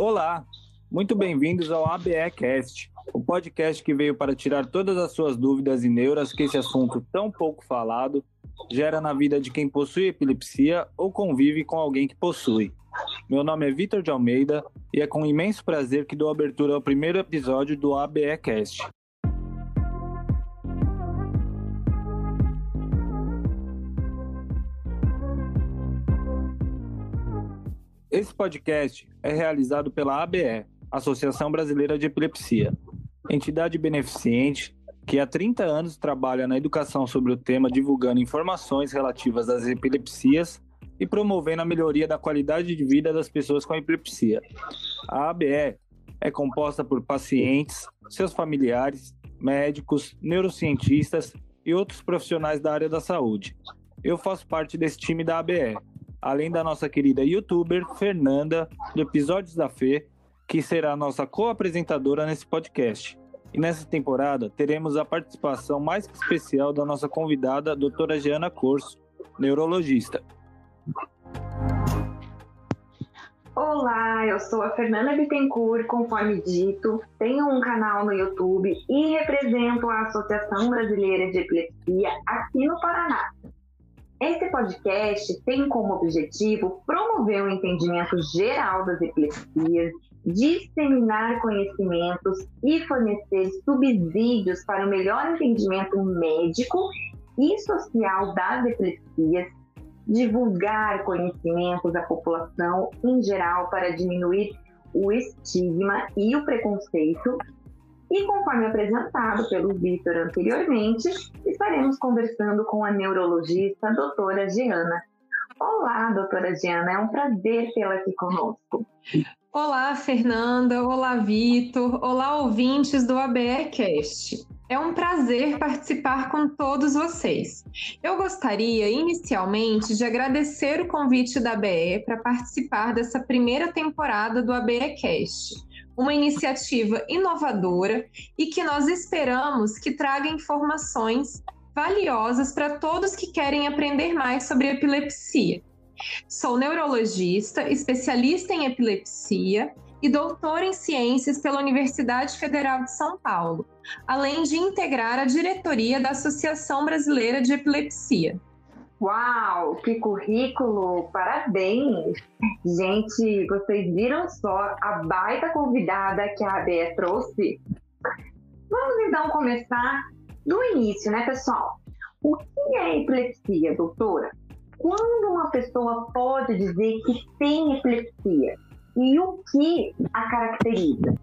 Olá, muito bem-vindos ao ABEcast, o podcast que veio para tirar todas as suas dúvidas e neuras que esse assunto tão pouco falado gera na vida de quem possui epilepsia ou convive com alguém que possui. Meu nome é Vitor de Almeida e é com imenso prazer que dou abertura ao primeiro episódio do ABEcast. Esse podcast é realizado pela ABE, Associação Brasileira de Epilepsia, entidade beneficente que há 30 anos trabalha na educação sobre o tema, divulgando informações relativas às epilepsias e promovendo a melhoria da qualidade de vida das pessoas com epilepsia. A ABE é composta por pacientes, seus familiares, médicos, neurocientistas e outros profissionais da área da saúde. Eu faço parte desse time da ABE além da nossa querida youtuber Fernanda, do Episódios da Fê, que será nossa co-apresentadora nesse podcast. E nessa temporada teremos a participação mais especial da nossa convidada, doutora Giana Corso, neurologista. Olá, eu sou a Fernanda Bittencourt, conforme dito, tenho um canal no YouTube e represento a Associação Brasileira de Epilepsia aqui no Paraná. Esse podcast tem como objetivo promover o entendimento geral das epilepsias, disseminar conhecimentos e fornecer subsídios para o melhor entendimento médico e social das epilepsias, divulgar conhecimentos à população em geral para diminuir o estigma e o preconceito e conforme apresentado pelo Vitor anteriormente, estaremos conversando com a neurologista doutora Giana. Olá, doutora Giana, é um prazer tê-la aqui conosco. Olá, Fernanda. Olá, Vitor. Olá, ouvintes do ABEcast. É um prazer participar com todos vocês. Eu gostaria, inicialmente, de agradecer o convite da ABE para participar dessa primeira temporada do ABEcast uma iniciativa inovadora e que nós esperamos que traga informações valiosas para todos que querem aprender mais sobre epilepsia. Sou neurologista, especialista em epilepsia e doutora em ciências pela Universidade Federal de São Paulo, além de integrar a diretoria da Associação Brasileira de Epilepsia. Uau, que currículo! Parabéns! Gente, vocês viram só a baita convidada que a ABE trouxe? Vamos então começar do início, né, pessoal? O que é epilepsia, doutora? Quando uma pessoa pode dizer que tem epilepsia? E o que a caracteriza?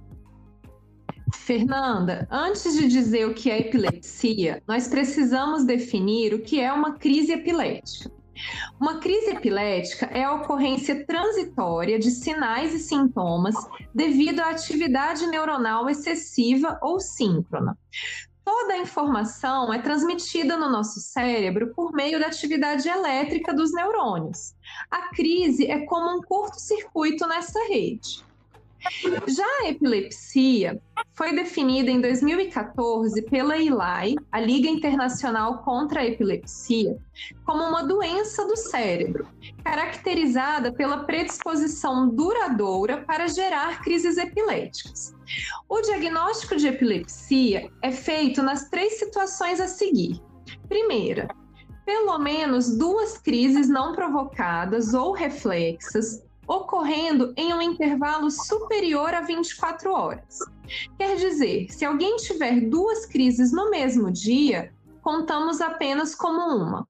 Fernanda, antes de dizer o que é epilepsia, nós precisamos definir o que é uma crise epilética. Uma crise epilética é a ocorrência transitória de sinais e sintomas devido à atividade neuronal excessiva ou síncrona. Toda a informação é transmitida no nosso cérebro por meio da atividade elétrica dos neurônios. A crise é como um curto-circuito nessa rede. Já a epilepsia foi definida em 2014 pela ILAI, a Liga Internacional contra a Epilepsia, como uma doença do cérebro, caracterizada pela predisposição duradoura para gerar crises epiléticas. O diagnóstico de epilepsia é feito nas três situações a seguir. Primeira, pelo menos duas crises não provocadas ou reflexas ocorrendo em um intervalo superior a 24 horas. Quer dizer, se alguém tiver duas crises no mesmo dia, contamos apenas como uma.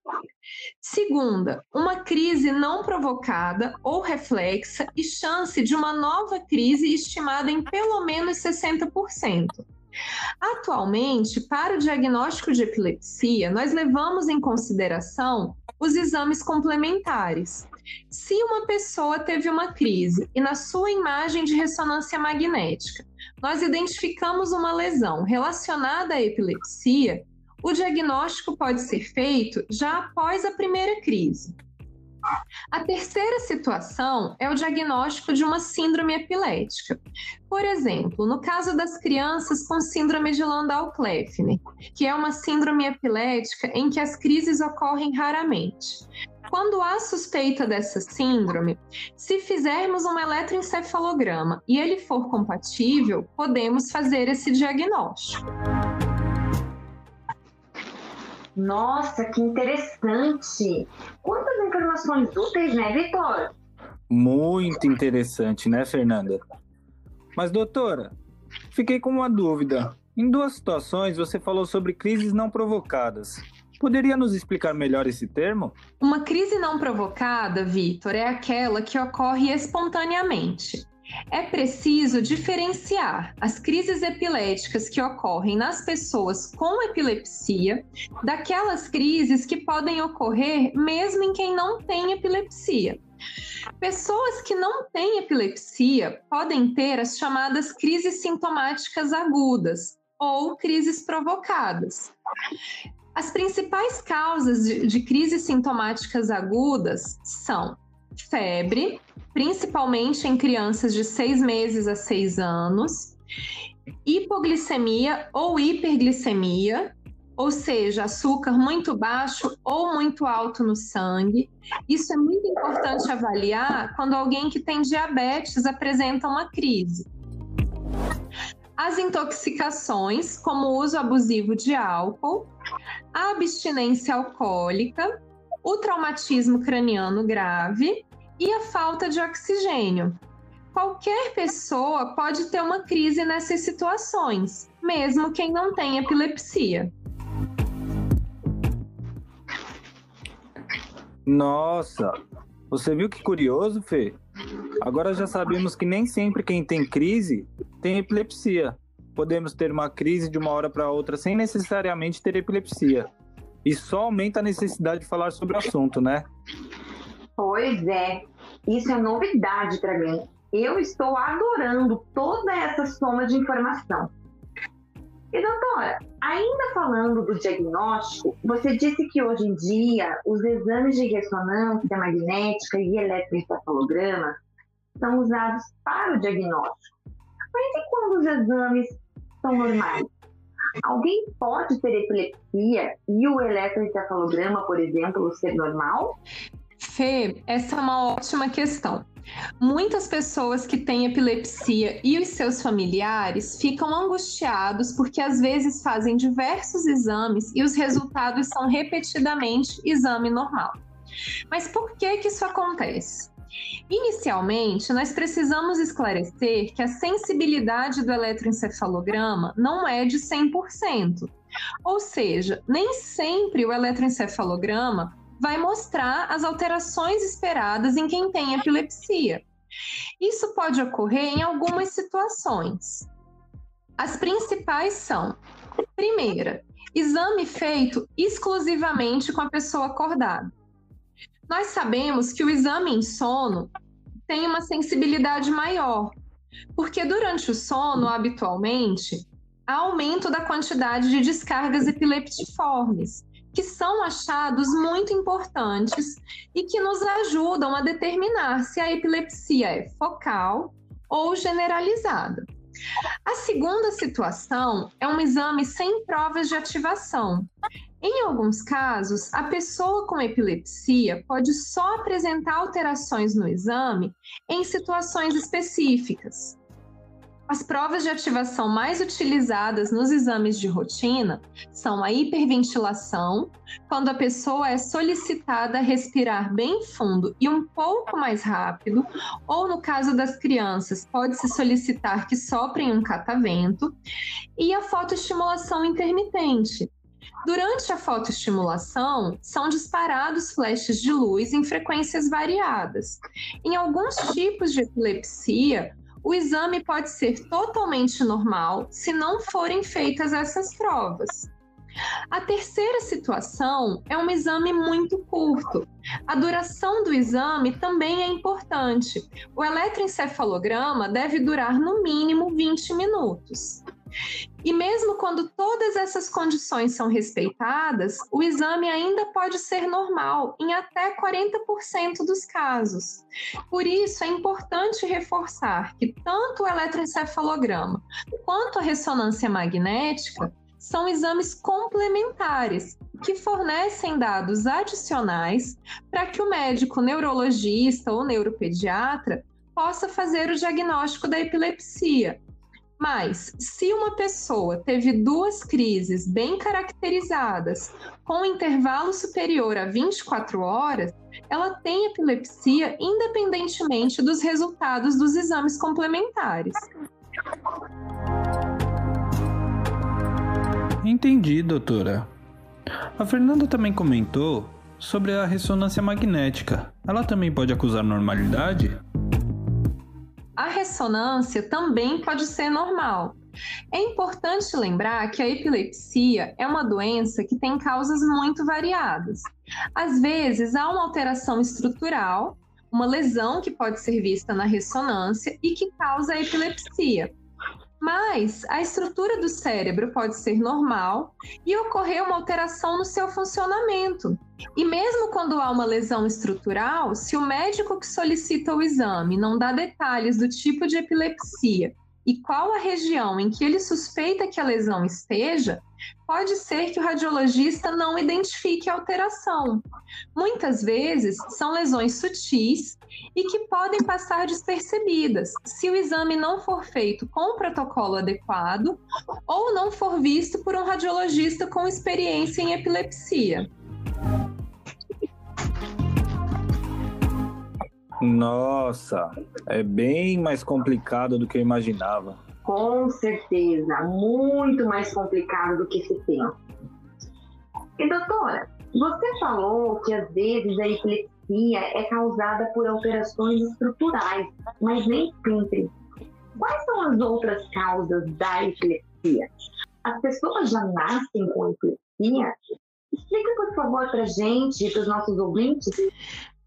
Segunda, uma crise não provocada ou reflexa e chance de uma nova crise estimada em pelo menos 60%. Atualmente, para o diagnóstico de epilepsia, nós levamos em consideração os exames complementares, se uma pessoa teve uma crise e na sua imagem de ressonância magnética nós identificamos uma lesão relacionada à epilepsia, o diagnóstico pode ser feito já após a primeira crise. A terceira situação é o diagnóstico de uma síndrome epilética. Por exemplo, no caso das crianças com síndrome de Landau-Kleffner, que é uma síndrome epilética em que as crises ocorrem raramente. Quando há suspeita dessa síndrome, se fizermos um eletroencefalograma e ele for compatível, podemos fazer esse diagnóstico. Nossa, que interessante! Quantas informações úteis, né, Vitor? Muito interessante, né, Fernanda? Mas, doutora, fiquei com uma dúvida. Em duas situações, você falou sobre crises não provocadas. Poderia nos explicar melhor esse termo? Uma crise não provocada, Vitor, é aquela que ocorre espontaneamente. É preciso diferenciar as crises epiléticas que ocorrem nas pessoas com epilepsia daquelas crises que podem ocorrer mesmo em quem não tem epilepsia. Pessoas que não têm epilepsia podem ter as chamadas crises sintomáticas agudas ou crises provocadas. As principais causas de, de crises sintomáticas agudas são febre, principalmente em crianças de seis meses a seis anos, hipoglicemia ou hiperglicemia, ou seja, açúcar muito baixo ou muito alto no sangue. Isso é muito importante avaliar quando alguém que tem diabetes apresenta uma crise. As intoxicações, como o uso abusivo de álcool, a abstinência alcoólica, o traumatismo craniano grave e a falta de oxigênio. Qualquer pessoa pode ter uma crise nessas situações, mesmo quem não tem epilepsia. Nossa, você viu que curioso, Fê? Agora já sabemos que nem sempre quem tem crise tem epilepsia. Podemos ter uma crise de uma hora para outra sem necessariamente ter epilepsia. Isso só aumenta a necessidade de falar sobre o assunto, né? Pois é, isso é novidade para mim. Eu estou adorando toda essa soma de informação. E doutora, ainda falando do diagnóstico, você disse que hoje em dia os exames de ressonância magnética e eletroencefalograma são usados para o diagnóstico. Mas e quando os exames são normais? Alguém pode ter epilepsia e o eletroencefalograma, por exemplo, ser normal? Fê, essa é uma ótima questão. Muitas pessoas que têm epilepsia e os seus familiares ficam angustiados porque às vezes fazem diversos exames e os resultados são repetidamente exame normal. Mas por que que isso acontece? Inicialmente, nós precisamos esclarecer que a sensibilidade do eletroencefalograma não é de 100%. Ou seja, nem sempre o eletroencefalograma vai mostrar as alterações esperadas em quem tem epilepsia. Isso pode ocorrer em algumas situações. As principais são: primeira, exame feito exclusivamente com a pessoa acordada. Nós sabemos que o exame em sono tem uma sensibilidade maior, porque durante o sono, habitualmente, há aumento da quantidade de descargas epileptiformes, que são achados muito importantes e que nos ajudam a determinar se a epilepsia é focal ou generalizada. A segunda situação é um exame sem provas de ativação. Em alguns casos, a pessoa com epilepsia pode só apresentar alterações no exame em situações específicas. As provas de ativação mais utilizadas nos exames de rotina são a hiperventilação, quando a pessoa é solicitada a respirar bem fundo e um pouco mais rápido, ou no caso das crianças, pode-se solicitar que soprem um catavento, e a fotoestimulação intermitente, Durante a fotoestimulação, são disparados flashes de luz em frequências variadas. Em alguns tipos de epilepsia, o exame pode ser totalmente normal se não forem feitas essas provas. A terceira situação é um exame muito curto. A duração do exame também é importante. O eletroencefalograma deve durar no mínimo 20 minutos. E mesmo quando todas essas condições são respeitadas, o exame ainda pode ser normal em até 40% dos casos. Por isso, é importante reforçar que tanto o eletroencefalograma quanto a ressonância magnética são exames complementares, que fornecem dados adicionais para que o médico neurologista ou neuropediatra possa fazer o diagnóstico da epilepsia. Mas, se uma pessoa teve duas crises bem caracterizadas, com um intervalo superior a 24 horas, ela tem epilepsia independentemente dos resultados dos exames complementares. Entendi, doutora. A Fernanda também comentou sobre a ressonância magnética. Ela também pode acusar normalidade? A ressonância também pode ser normal. É importante lembrar que a epilepsia é uma doença que tem causas muito variadas. Às vezes, há uma alteração estrutural, uma lesão que pode ser vista na ressonância e que causa a epilepsia. Mas a estrutura do cérebro pode ser normal e ocorrer uma alteração no seu funcionamento. E mesmo quando há uma lesão estrutural, se o médico que solicita o exame não dá detalhes do tipo de epilepsia e qual a região em que ele suspeita que a lesão esteja, pode ser que o radiologista não identifique a alteração. Muitas vezes são lesões sutis e que podem passar despercebidas se o exame não for feito com o protocolo adequado ou não for visto por um radiologista com experiência em epilepsia. Nossa, é bem mais complicado do que eu imaginava. Com certeza, muito mais complicado do que se tem. E doutora, você falou que às vezes a epilepsia é causada por alterações estruturais, mas nem sempre. Quais são as outras causas da epilepsia? As pessoas já nascem com epilepsia? Explica, por favor, para gente para os nossos ouvintes.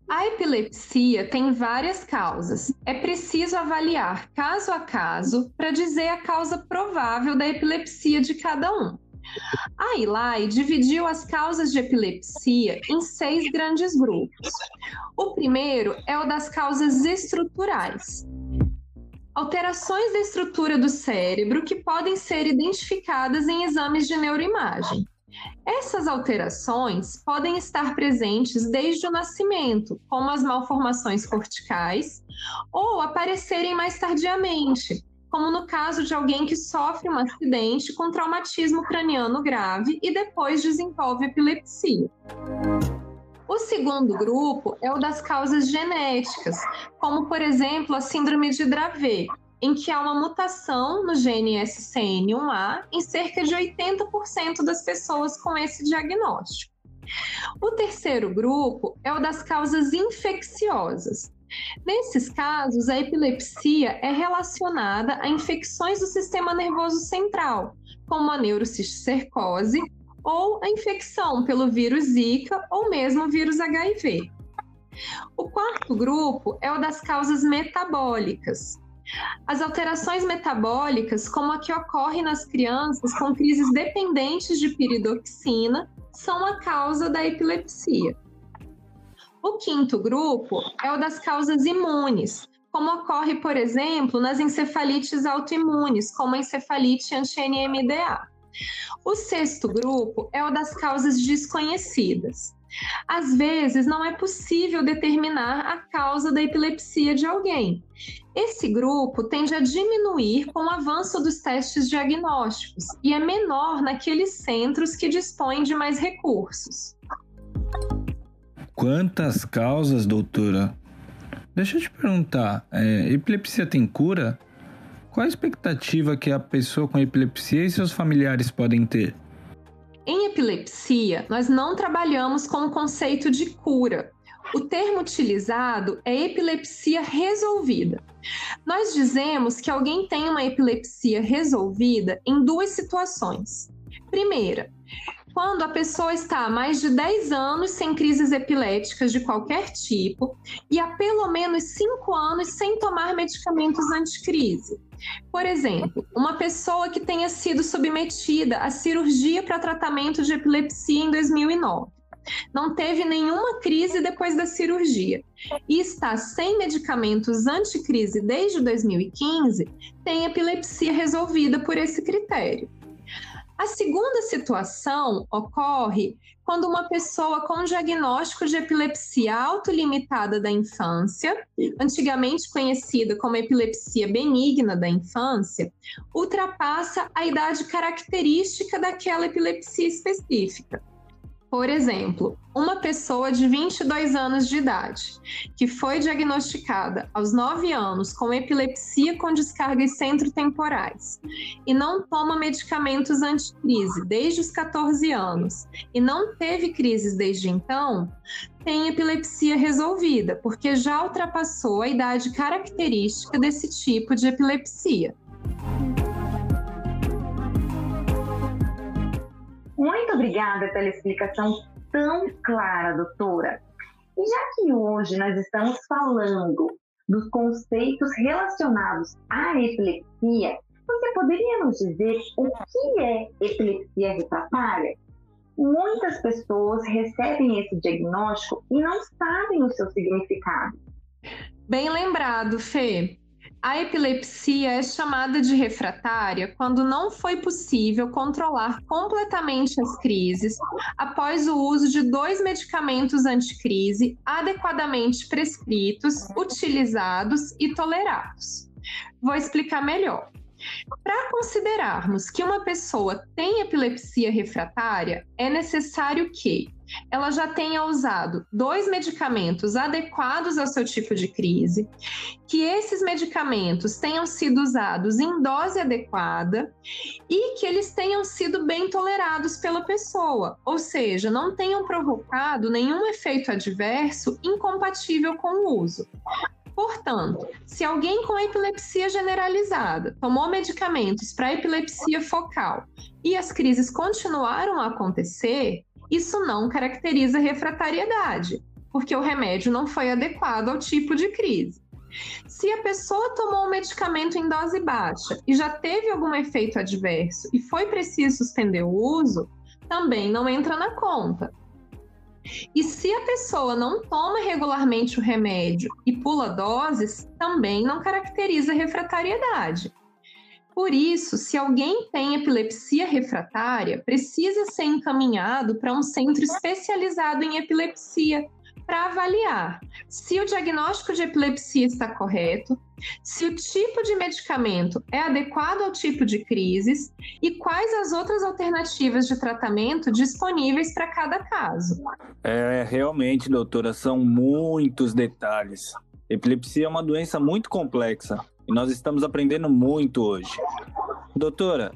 A epilepsia tem várias causas. É preciso avaliar caso a caso para dizer a causa provável da epilepsia de cada um. A ILAI dividiu as causas de epilepsia em seis grandes grupos. O primeiro é o das causas estruturais. Alterações da estrutura do cérebro que podem ser identificadas em exames de neuroimagem. Essas alterações podem estar presentes desde o nascimento, como as malformações corticais, ou aparecerem mais tardiamente, como no caso de alguém que sofre um acidente com traumatismo craniano grave e depois desenvolve epilepsia. O segundo grupo é o das causas genéticas, como por exemplo a síndrome de Dravet, em que há uma mutação no gene SCN1A em cerca de 80% das pessoas com esse diagnóstico. O terceiro grupo é o das causas infecciosas. Nesses casos, a epilepsia é relacionada a infecções do sistema nervoso central, como a neurocisticercose ou a infecção pelo vírus Zika ou mesmo vírus HIV. O quarto grupo é o das causas metabólicas. As alterações metabólicas, como a que ocorre nas crianças com crises dependentes de piridoxina, são a causa da epilepsia. O quinto grupo é o das causas imunes, como ocorre, por exemplo, nas encefalites autoimunes, como a encefalite anti-NMDA. O sexto grupo é o das causas desconhecidas. Às vezes, não é possível determinar a causa da epilepsia de alguém. Esse grupo tende a diminuir com o avanço dos testes diagnósticos e é menor naqueles centros que dispõem de mais recursos. Quantas causas, doutora? Deixa eu te perguntar, é, epilepsia tem cura? Qual a expectativa que a pessoa com epilepsia e seus familiares podem ter? Em epilepsia, nós não trabalhamos com o conceito de cura. O termo utilizado é epilepsia resolvida. Nós dizemos que alguém tem uma epilepsia resolvida em duas situações. Primeira, quando a pessoa está há mais de 10 anos sem crises epiléticas de qualquer tipo e há pelo menos 5 anos sem tomar medicamentos anticrise. Por exemplo, uma pessoa que tenha sido submetida à cirurgia para tratamento de epilepsia em 2009 não teve nenhuma crise depois da cirurgia e está sem medicamentos anticrise desde 2015, tem epilepsia resolvida por esse critério. A segunda situação ocorre quando uma pessoa com diagnóstico de epilepsia autolimitada da infância, antigamente conhecida como epilepsia benigna da infância, ultrapassa a idade característica daquela epilepsia específica. Por exemplo, uma pessoa de 22 anos de idade, que foi diagnosticada aos 9 anos com epilepsia com descargas centrotemporais e não toma medicamentos anticrise desde os 14 anos e não teve crises desde então, tem epilepsia resolvida, porque já ultrapassou a idade característica desse tipo de epilepsia. Obrigada pela explicação tão clara, doutora. E já que hoje nós estamos falando dos conceitos relacionados à epilepsia, você poderia nos dizer o que é epilepsia refratária? Muitas pessoas recebem esse diagnóstico e não sabem o seu significado. Bem lembrado, Fê. A epilepsia é chamada de refratária quando não foi possível controlar completamente as crises após o uso de dois medicamentos anticrise adequadamente prescritos, utilizados e tolerados. Vou explicar melhor. Para considerarmos que uma pessoa tem epilepsia refratária, é necessário que ela já tenha usado dois medicamentos adequados ao seu tipo de crise, que esses medicamentos tenham sido usados em dose adequada e que eles tenham sido bem tolerados pela pessoa, ou seja, não tenham provocado nenhum efeito adverso incompatível com o uso. Portanto, se alguém com epilepsia generalizada tomou medicamentos para epilepsia focal e as crises continuaram a acontecer, isso não caracteriza refratariedade, porque o remédio não foi adequado ao tipo de crise. Se a pessoa tomou um medicamento em dose baixa e já teve algum efeito adverso e foi preciso suspender o uso, também não entra na conta. E se a pessoa não toma regularmente o remédio e pula doses, também não caracteriza refratariedade. Por isso, se alguém tem epilepsia refratária, precisa ser encaminhado para um centro especializado em epilepsia para avaliar se o diagnóstico de epilepsia está correto, se o tipo de medicamento é adequado ao tipo de crises e quais as outras alternativas de tratamento disponíveis para cada caso. É, realmente, doutora, são muitos detalhes. Epilepsia é uma doença muito complexa e nós estamos aprendendo muito hoje. Doutora,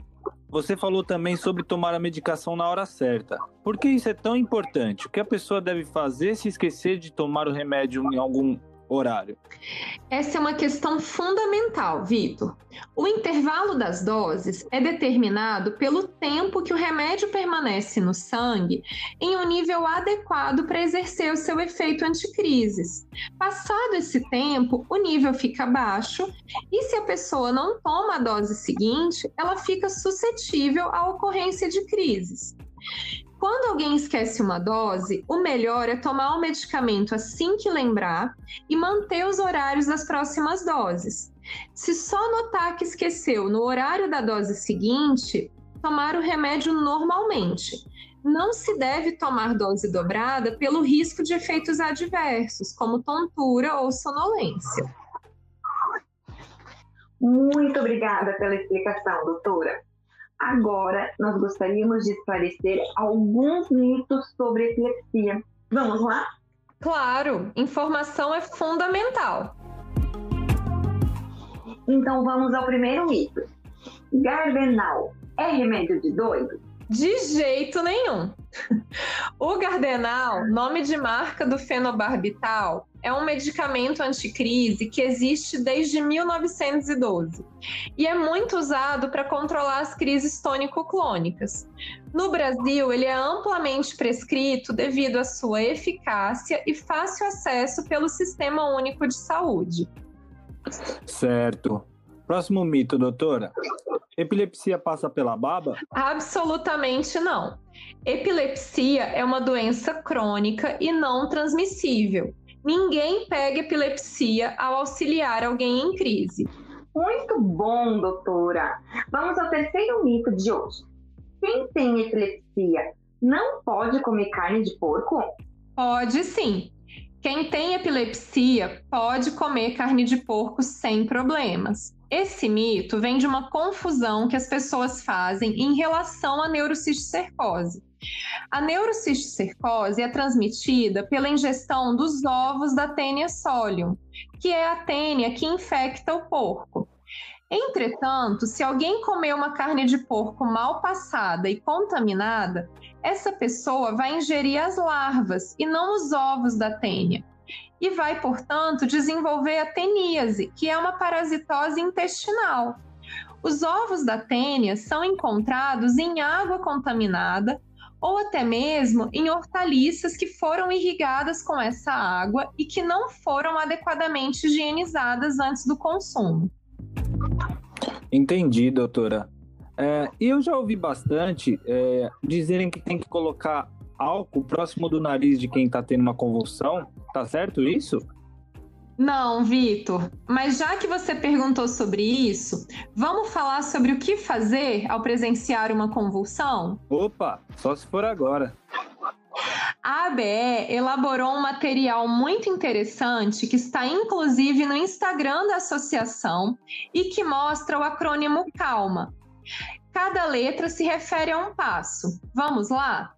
você falou também sobre tomar a medicação na hora certa. Por que isso é tão importante? O que a pessoa deve fazer se esquecer de tomar o remédio em algum horário? Essa é uma questão fundamental, Vitor. O intervalo das doses é determinado pelo tempo que o remédio permanece no sangue em um nível adequado para exercer o seu efeito anticrises. Passado esse tempo, o nível fica baixo e se a pessoa não toma a dose seguinte, ela fica suscetível à ocorrência de crises. Quando alguém esquece uma dose, o melhor é tomar o medicamento assim que lembrar e manter os horários das próximas doses. Se só notar que esqueceu no horário da dose seguinte, tomar o remédio normalmente. Não se deve tomar dose dobrada pelo risco de efeitos adversos, como tontura ou sonolência. Muito obrigada pela explicação, doutora. Agora, nós gostaríamos de esclarecer alguns mitos sobre epilepsia. Vamos lá? Claro, informação é fundamental. Então vamos ao primeiro mito. Gardenal é remédio de doido? De jeito nenhum. O Gardenal, nome de marca do fenobarbital, é um medicamento anticrise que existe desde 1912 e é muito usado para controlar as crises tônico-clônicas. No Brasil, ele é amplamente prescrito devido à sua eficácia e fácil acesso pelo Sistema Único de Saúde. Certo. Próximo mito, doutora. Epilepsia passa pela baba? Absolutamente não. Epilepsia é uma doença crônica e não transmissível. Ninguém pega epilepsia ao auxiliar alguém em crise. Muito bom, doutora. Vamos ao terceiro mito de hoje. quem tem epilepsia não pode comer carne de porco? Pode sim. Quem tem epilepsia pode comer carne de porco sem problemas. Esse mito vem de uma confusão que as pessoas fazem em relação à neurocisticercose. A neurocisticercose é transmitida pela ingestão dos ovos da Tênia solium, que é a tênia que infecta o porco. Entretanto, se alguém comer uma carne de porco mal passada e contaminada, essa pessoa vai ingerir as larvas e não os ovos da tênia. E vai, portanto, desenvolver a teníase, que é uma parasitose intestinal. Os ovos da tênia são encontrados em água contaminada ou até mesmo em hortaliças que foram irrigadas com essa água e que não foram adequadamente higienizadas antes do consumo. Entendi, doutora. É, eu já ouvi bastante é, dizerem que tem que colocar álcool próximo do nariz de quem está tendo uma convulsão. Tá certo isso? Não, Vitor. Mas já que você perguntou sobre isso, vamos falar sobre o que fazer ao presenciar uma convulsão? Opa, só se for agora. A ABE elaborou um material muito interessante que está inclusive no Instagram da associação e que mostra o acrônimo CALMA, Cada letra se refere a um passo. Vamos lá?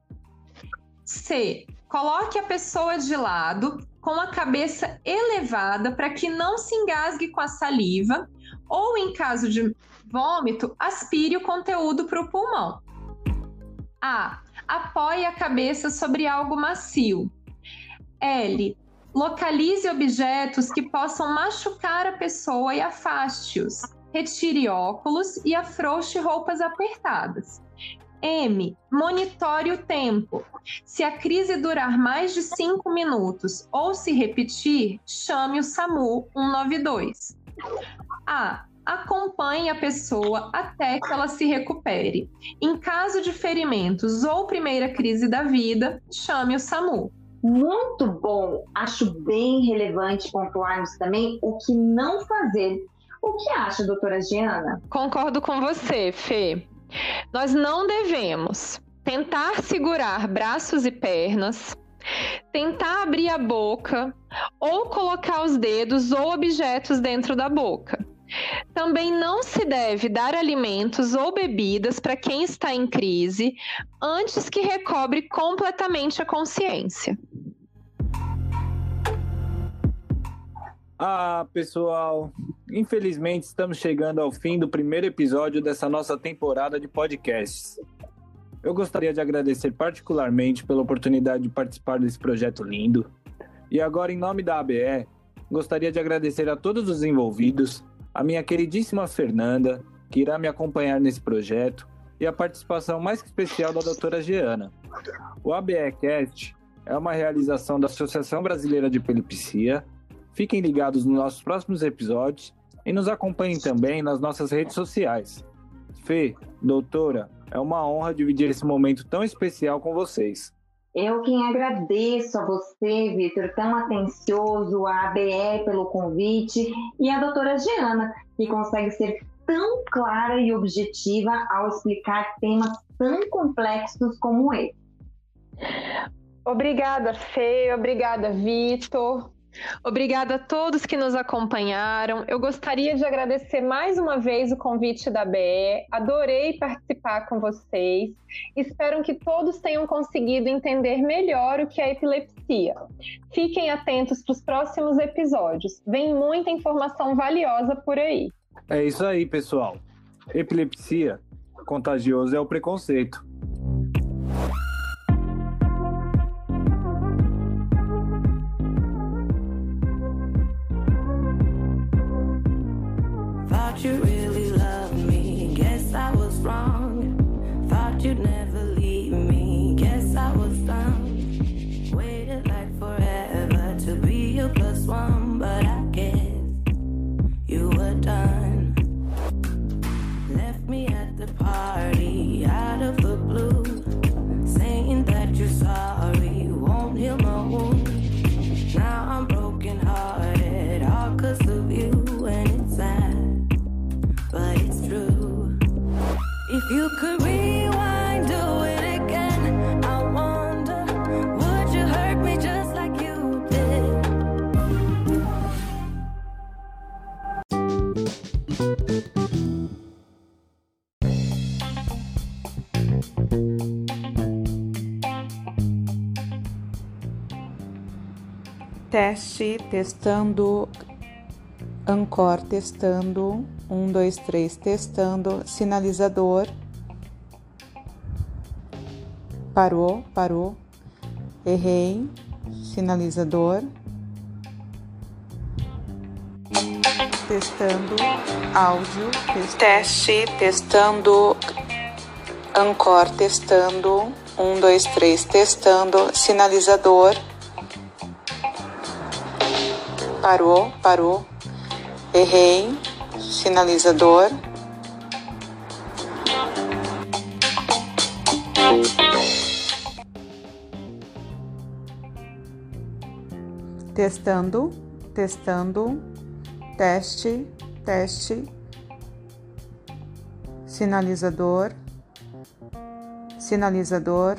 C. Coloque a pessoa de lado com a cabeça elevada para que não se engasgue com a saliva ou, em caso de vômito, aspire o conteúdo para o pulmão. A. Apoie a cabeça sobre algo macio. L. Localize objetos que possam machucar a pessoa e afaste-os retire óculos e afrouxe roupas apertadas. M. Monitore o tempo. Se a crise durar mais de 5 minutos ou se repetir, chame o SAMU 192. A. Acompanhe a pessoa até que ela se recupere. Em caso de ferimentos ou primeira crise da vida, chame o SAMU. Muito bom! Acho bem relevante pontuarmos também o que não fazer o que acha, doutora Giana? Concordo com você, Fê. Nós não devemos tentar segurar braços e pernas, tentar abrir a boca ou colocar os dedos ou objetos dentro da boca. Também não se deve dar alimentos ou bebidas para quem está em crise antes que recobre completamente a consciência. Ah, pessoal, infelizmente estamos chegando ao fim do primeiro episódio dessa nossa temporada de podcasts. Eu gostaria de agradecer particularmente pela oportunidade de participar desse projeto lindo. E agora, em nome da ABE, gostaria de agradecer a todos os envolvidos, a minha queridíssima Fernanda, que irá me acompanhar nesse projeto, e a participação mais especial da doutora Geana. O ABEcast é uma realização da Associação Brasileira de Epilepsia Fiquem ligados nos nossos próximos episódios e nos acompanhem também nas nossas redes sociais. Fê, doutora, é uma honra dividir esse momento tão especial com vocês. Eu quem agradeço a você, Vitor, tão atencioso, a ABE pelo convite e a doutora Giana, que consegue ser tão clara e objetiva ao explicar temas tão complexos como esse. Obrigada, Fê, obrigada, Vitor. Obrigada a todos que nos acompanharam. Eu gostaria de agradecer mais uma vez o convite da BE. Adorei participar com vocês. Espero que todos tenham conseguido entender melhor o que é epilepsia. Fiquem atentos para os próximos episódios. Vem muita informação valiosa por aí. É isso aí, pessoal. Epilepsia contagioso é o preconceito. Teste, testando, Ancor, testando, um, dois, três, testando, sinalizador, parou, parou, errei, sinalizador, testando, áudio, test... teste, testando, Ancor, testando, um, dois, três, testando, sinalizador, parou, parou, errei, sinalizador. Testando, testando, teste, teste, sinalizador, sinalizador.